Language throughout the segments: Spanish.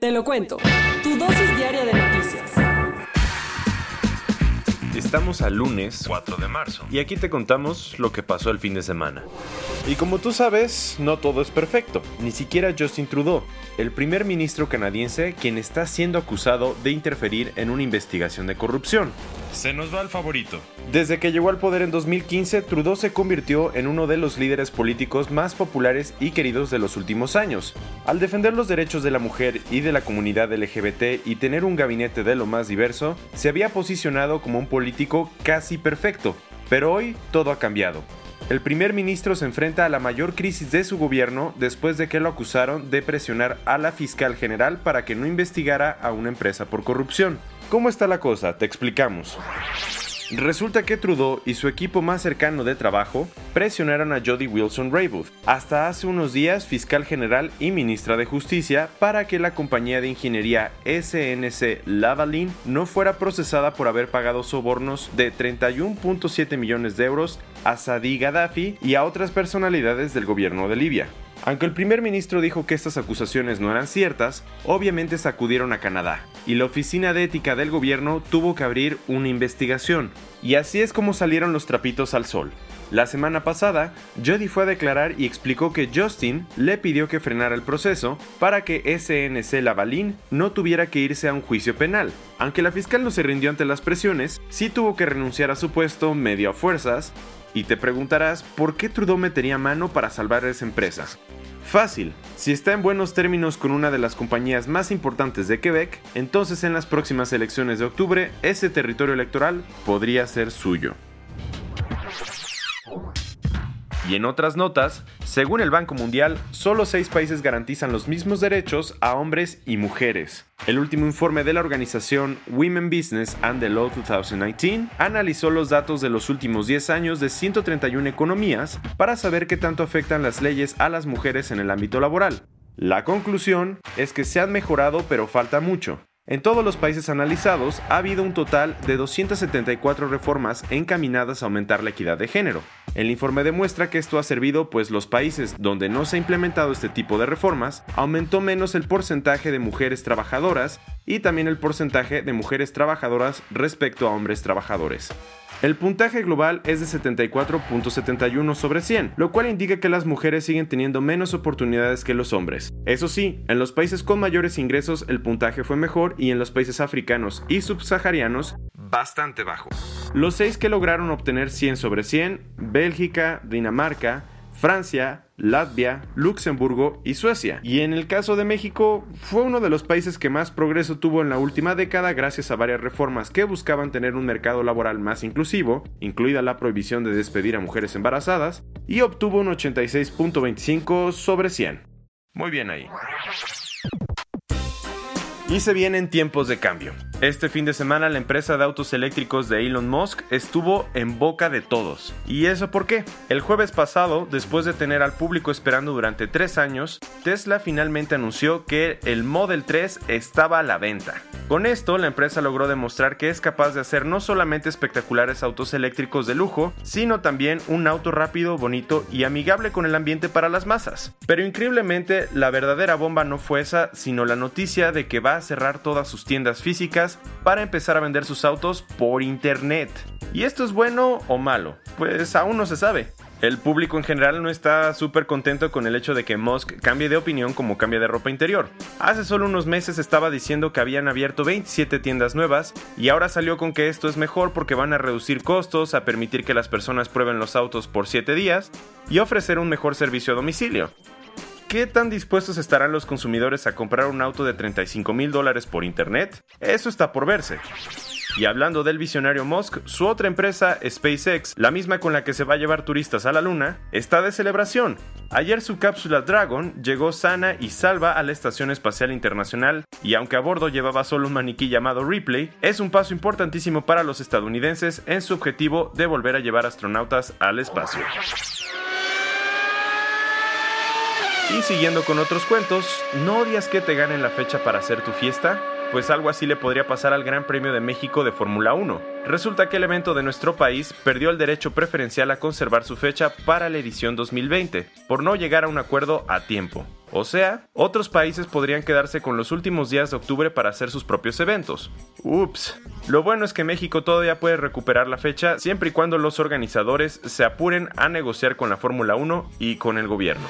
Te lo cuento. Tu dosis diaria de noticias. Estamos al lunes 4 de marzo. y aquí te contamos lo que pasó el fin de semana. Y como tú sabes, no todo es perfecto, ni siquiera Justin Trudeau, el primer ministro canadiense quien está siendo acusado de interferir en una investigación de corrupción. Se nos va el favorito. Desde que llegó al poder en 2015, Trudeau se convirtió en uno de los líderes políticos más populares y queridos de los últimos años. Al defender los derechos de la mujer y de la comunidad LGBT y tener un gabinete de lo más diverso, se había posicionado como un político casi perfecto. Pero hoy todo ha cambiado. El primer ministro se enfrenta a la mayor crisis de su gobierno después de que lo acusaron de presionar a la fiscal general para que no investigara a una empresa por corrupción. ¿Cómo está la cosa? Te explicamos. Resulta que Trudeau y su equipo más cercano de trabajo presionaron a Jody Wilson Raybould, hasta hace unos días fiscal general y ministra de Justicia, para que la compañía de ingeniería SNC Lavalin no fuera procesada por haber pagado sobornos de 31.7 millones de euros a Sadi Gaddafi y a otras personalidades del gobierno de Libia. Aunque el primer ministro dijo que estas acusaciones no eran ciertas, obviamente sacudieron a Canadá, y la Oficina de Ética del Gobierno tuvo que abrir una investigación. Y así es como salieron los trapitos al sol. La semana pasada, Jody fue a declarar y explicó que Justin le pidió que frenara el proceso para que SNC Lavalin no tuviera que irse a un juicio penal. Aunque la fiscal no se rindió ante las presiones, sí tuvo que renunciar a su puesto medio a fuerzas, y te preguntarás por qué Trudeau metería mano para salvar a esa empresa. Fácil, si está en buenos términos con una de las compañías más importantes de Quebec, entonces en las próximas elecciones de octubre ese territorio electoral podría ser suyo. Y en otras notas, según el Banco Mundial, solo seis países garantizan los mismos derechos a hombres y mujeres. El último informe de la organización Women Business and the Law 2019 analizó los datos de los últimos 10 años de 131 economías para saber qué tanto afectan las leyes a las mujeres en el ámbito laboral. La conclusión es que se han mejorado pero falta mucho. En todos los países analizados ha habido un total de 274 reformas encaminadas a aumentar la equidad de género. El informe demuestra que esto ha servido pues los países donde no se ha implementado este tipo de reformas aumentó menos el porcentaje de mujeres trabajadoras y también el porcentaje de mujeres trabajadoras respecto a hombres trabajadores. El puntaje global es de 74.71 sobre 100, lo cual indica que las mujeres siguen teniendo menos oportunidades que los hombres. Eso sí, en los países con mayores ingresos el puntaje fue mejor y en los países africanos y subsaharianos bastante bajo. Los seis que lograron obtener 100 sobre 100, Bélgica, Dinamarca, Francia, Latvia, Luxemburgo y Suecia. Y en el caso de México, fue uno de los países que más progreso tuvo en la última década gracias a varias reformas que buscaban tener un mercado laboral más inclusivo, incluida la prohibición de despedir a mujeres embarazadas, y obtuvo un 86.25 sobre 100. Muy bien ahí. Y se vienen tiempos de cambio. Este fin de semana la empresa de autos eléctricos de Elon Musk estuvo en boca de todos. ¿Y eso por qué? El jueves pasado, después de tener al público esperando durante tres años, Tesla finalmente anunció que el Model 3 estaba a la venta. Con esto, la empresa logró demostrar que es capaz de hacer no solamente espectaculares autos eléctricos de lujo, sino también un auto rápido, bonito y amigable con el ambiente para las masas. Pero increíblemente, la verdadera bomba no fue esa, sino la noticia de que va a cerrar todas sus tiendas físicas para empezar a vender sus autos por internet. ¿Y esto es bueno o malo? Pues aún no se sabe. El público en general no está súper contento con el hecho de que Musk cambie de opinión como cambia de ropa interior. Hace solo unos meses estaba diciendo que habían abierto 27 tiendas nuevas y ahora salió con que esto es mejor porque van a reducir costos, a permitir que las personas prueben los autos por 7 días y ofrecer un mejor servicio a domicilio. ¿Qué tan dispuestos estarán los consumidores a comprar un auto de 35 mil dólares por internet? Eso está por verse. Y hablando del visionario Musk, su otra empresa, SpaceX, la misma con la que se va a llevar turistas a la Luna, está de celebración. Ayer su cápsula Dragon llegó sana y salva a la Estación Espacial Internacional y aunque a bordo llevaba solo un maniquí llamado Ripley, es un paso importantísimo para los estadounidenses en su objetivo de volver a llevar astronautas al espacio. Y siguiendo con otros cuentos, ¿no odias que te ganen la fecha para hacer tu fiesta? Pues algo así le podría pasar al Gran Premio de México de Fórmula 1. Resulta que el evento de nuestro país perdió el derecho preferencial a conservar su fecha para la edición 2020, por no llegar a un acuerdo a tiempo. O sea, otros países podrían quedarse con los últimos días de octubre para hacer sus propios eventos. Ups. Lo bueno es que México todavía puede recuperar la fecha siempre y cuando los organizadores se apuren a negociar con la Fórmula 1 y con el gobierno.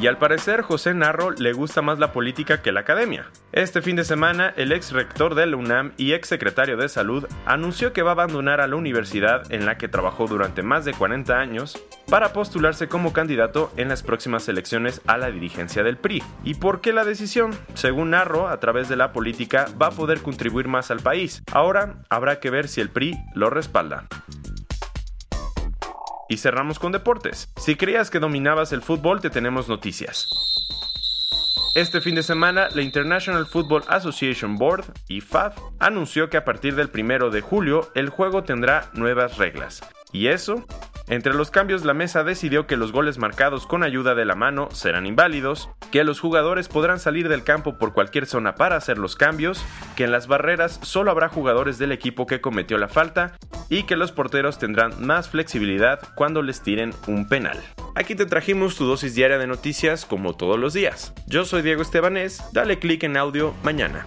Y al parecer José Narro le gusta más la política que la academia. Este fin de semana, el ex rector de la UNAM y ex secretario de Salud anunció que va a abandonar a la universidad en la que trabajó durante más de 40 años para postularse como candidato en las próximas elecciones a la dirigencia del PRI. ¿Y por qué la decisión? Según Narro, a través de la política va a poder contribuir más al país. Ahora habrá que ver si el PRI lo respalda. Y cerramos con deportes. Si creías que dominabas el fútbol, te tenemos noticias. Este fin de semana, la International Football Association Board, IFAB, anunció que a partir del 1 de julio el juego tendrá nuevas reglas. Y eso entre los cambios, la mesa decidió que los goles marcados con ayuda de la mano serán inválidos, que los jugadores podrán salir del campo por cualquier zona para hacer los cambios, que en las barreras solo habrá jugadores del equipo que cometió la falta y que los porteros tendrán más flexibilidad cuando les tiren un penal. Aquí te trajimos tu dosis diaria de noticias como todos los días. Yo soy Diego Estebanés, dale click en audio mañana.